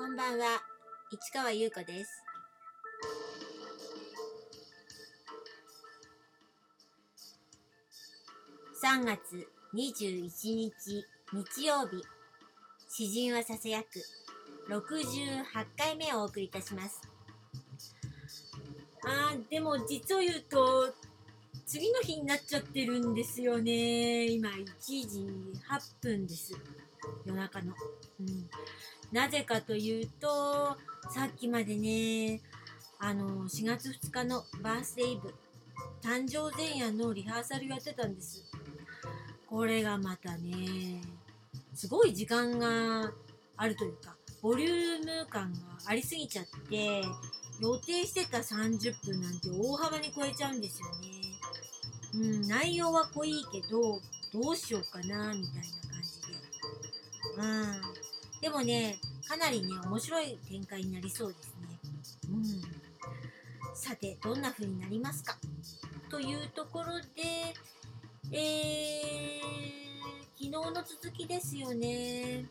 こんばんは、市川優子です。3月21日日曜日、詩人はささやく68回目をお送りいたします。あー、でも実を言うと、次の日になっちゃってるんですよね。今1時8分です。夜中の。うん。なぜかというと、さっきまでね、あの、4月2日のバースデーイブ、誕生前夜のリハーサルやってたんです。これがまたね、すごい時間があるというか、ボリューム感がありすぎちゃって、予定してた30分なんて大幅に超えちゃうんですよね。うん、内容は濃いけど、どうしようかな、みたいな。うん。でもね、かなりね、面白い展開になりそうですね。うん。さて、どんな風になりますか？というところで、えー、昨日の続きですよね。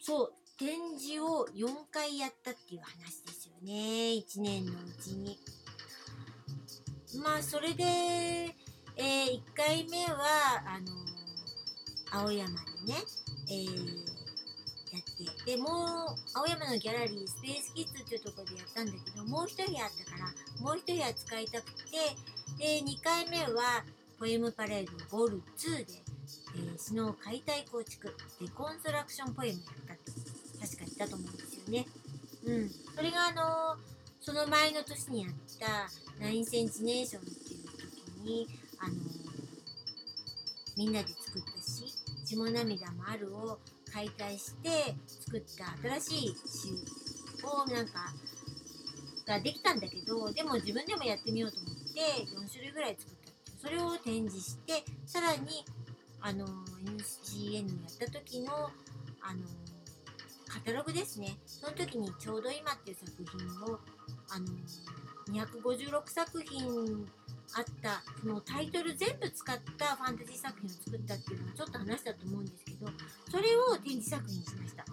そう、展示を4回やったっていう話ですよね。1年のうちに。まあ、それで、えー、1回目は、あの青山でね、えー、やって、で、もう、青山のギャラリー、スペースキッズっていうところでやったんだけど、もう一部屋あったから、もう一部屋使いたくて、で、2回目は、ポエムパレードボール2で、えー、詩の解体構築、デコンストラクションポエムやったって、確か言ったと思うんですよね。うん。それがあのーその前の年にやった9センチネーションっていう時に、あのーみんなで作った、血も涙もあるを解体して作った新しい詩をなんか、ができたんだけど、でも自分でもやってみようと思って4種類ぐらい作ったそれを展示して、さらに、あのー NCN やった時の、あのカタログですね。その時にちょうど今っていう作品を、あの256作品あった、そのタイトル全部使ったファンタジー作品を作ったっていうのをちょっと話したと思うんですけど、それを展示作品にしました。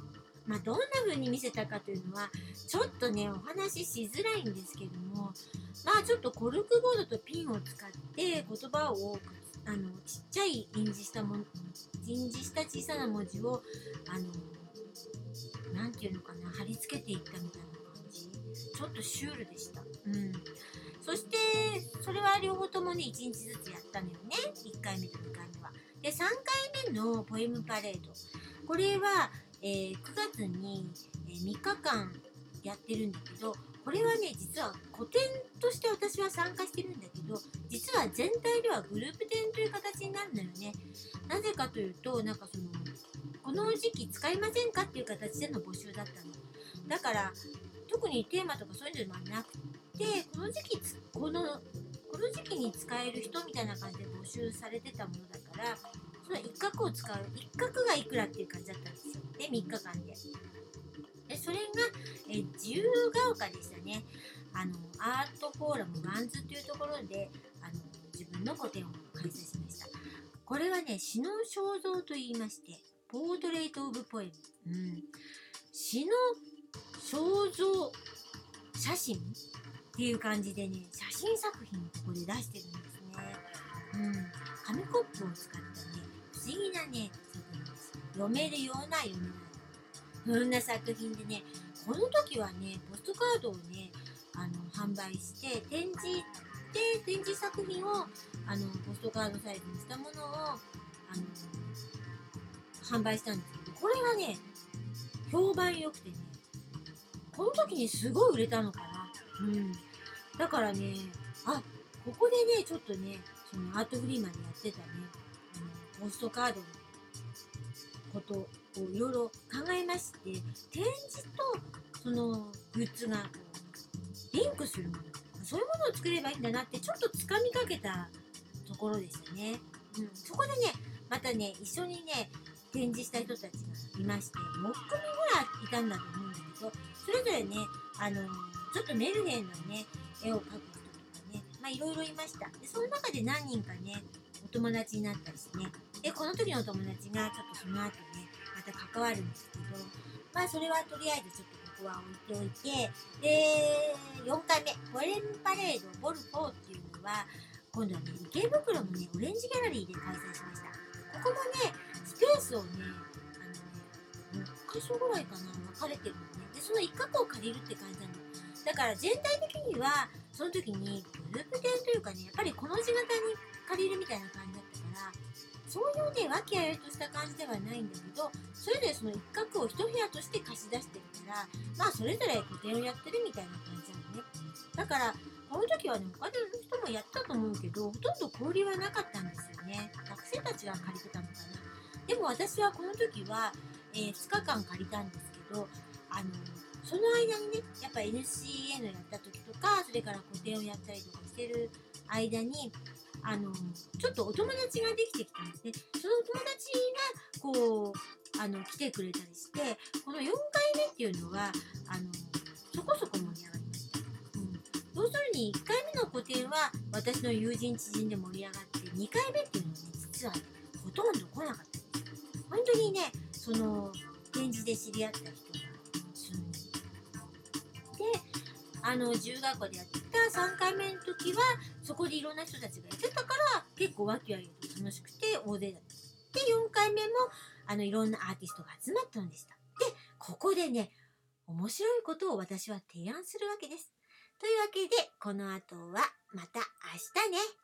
まあ、どんな風に見せたかというのは、ちょっとね、お話ししづらいんですけども、まあ、ちょっとコルクボードとピンを使って言葉を、あの、ちっちゃい印字したもの、印字した小さな文字を、あの、なんていうのかな、貼り付けていったみたいな。ちょっとシュールでした。うん。そして、それは両方ともね、1日ずつやったのよね。1回目と2回目は。で、3回目のポエムパレード。これは、えー9月に、えー3日間やってるんだけど、これはね、実は古典として私は参加してるんだけど、実は全体ではグループ展という形になるのよね。なぜかというと、なんかその、この時期使いませんかっていう形での募集だったの。だから、特にテーマとかそういうのではなくて、この時期、この、この時期に使える人みたいな感じで募集されてたものだから、その一角を使う、一角がいくらっていう感じだったんですよ。で、3日間で。で、それが、え自由が丘でしたね。あの、アートフォーラムワンズというところで、あの、自分の個展を開催しました。これはね、詩の肖像と言いまして、 Portrait of Poem。うん。詩の肖像写真っていう感じでね、写真作品をここで出してるんですね。うん。紙コップを使ったね、不思議なね、作品です。読めるような読めない。そんな作品でね、この時はね、ポストカードをね、あの、販売して、展示で、展示作品を、あの、ポストカードサイズにしたものを、あの、販売したんですけど、これがね、評判良くてね、この時にすごい売れたのかな。うん。だからね、あ、ここでね、ちょっとね、そのアートフリーマンでやってたね、あの、ポストカードのことをいろいろ考えまして、展示とそのグッズがリンクするもの、そういうものを作ればいいんだなってちょっとつかみかけたところでしたね。うん、そこでね、またね、一緒にね、展示した人たちがいまして、6組ぐらいいたんだと思うんだけど、それぞれね、あのちょっとメルヘンなね、絵を描く人とかね、まあいろいろいました。で、その中で何人かね、お友達になったりしてね、で、この時のお友達がちょっとその後ね、また関わるんですけど、まあそれはとりあえずちょっとここは置いておいて、で、4回目、フォレンパレードボルフォーっていうのは、今度はね、池袋のね、オレンジギャラリーで開催しました。ここもね、スペースをね、箇所ぐらいかな、分かれてるのね。で、その一角を借りるって感じなの。だから全体的には、その時にグループ展というかね、やっぱりこの字型に借りるみたいな感じだったから、そういうね、和気あいあいとした感じではないんだけど、それぞれその一角を一部屋として貸し出してるから、まあそれぞれ個展をやってるみたいな感じなのね。だから、この時はね、他の人もやったと思うけど、ほとんど交流はなかったんですよね。学生たちが借りてたのかな。でも私はこの時は、えー2日間借りたんですけど、あの、その間にね、やっぱ NCN やった時とか、それから個展をやったりとかしてる間に、あの、ちょっとお友達ができてきたんですね。そのお友達が、こう、あの、来てくれたりして、この4回目っていうのは、あの、そこそこ盛り上がりました。うん。要するに1回目の個展は私の友人知人で盛り上がって、2回目っていうのはね、実は、ほとんど来なかったです。本当にね、その、展示で知り合った人が数人で、あの、自由学校でやってた3回目の時は、そこでいろんな人たちがやってたから、結構ワキワキと楽しくて大勢だった。で、4回目も、あの、いろんなアーティストが集まったのでした。で、ここでね、面白いことを私は提案するわけです。というわけで、この後はまた明日ね。